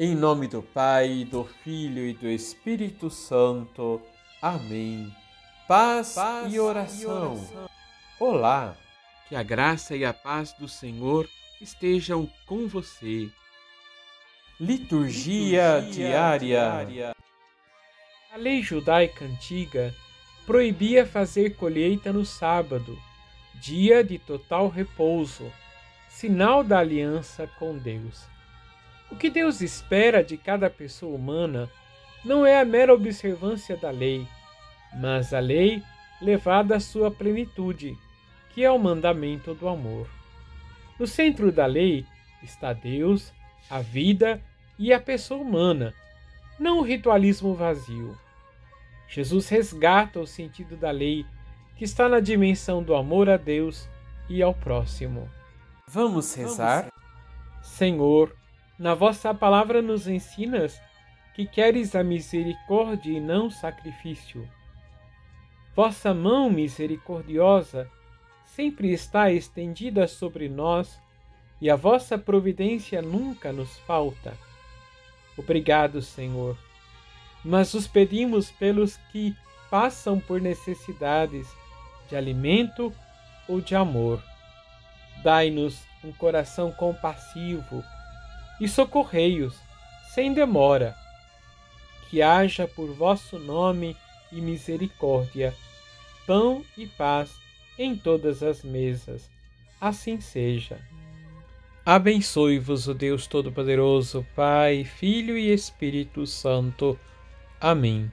Em nome do Pai, do Filho e do Espírito Santo. Amém. Paz, paz e, oração. e oração. Olá, que a graça e a paz do Senhor estejam com você. Liturgia, Liturgia diária. diária. A lei judaica antiga proibia fazer colheita no sábado, dia de total repouso, sinal da aliança com Deus. O que Deus espera de cada pessoa humana não é a mera observância da lei, mas a lei levada à sua plenitude, que é o mandamento do amor. No centro da lei está Deus, a vida e a pessoa humana, não o ritualismo vazio. Jesus resgata o sentido da lei, que está na dimensão do amor a Deus e ao próximo. Vamos rezar? Senhor, na vossa palavra nos ensinas que queres a misericórdia e não sacrifício. Vossa mão misericordiosa sempre está estendida sobre nós e a vossa providência nunca nos falta. Obrigado, Senhor. Mas os pedimos pelos que passam por necessidades de alimento ou de amor. Dai-nos um coração compassivo e socorrei-os, sem demora. Que haja por vosso nome e misericórdia, pão e paz em todas as mesas. Assim seja. Abençoe-vos o Deus Todo-Poderoso, Pai, Filho e Espírito Santo. Amém.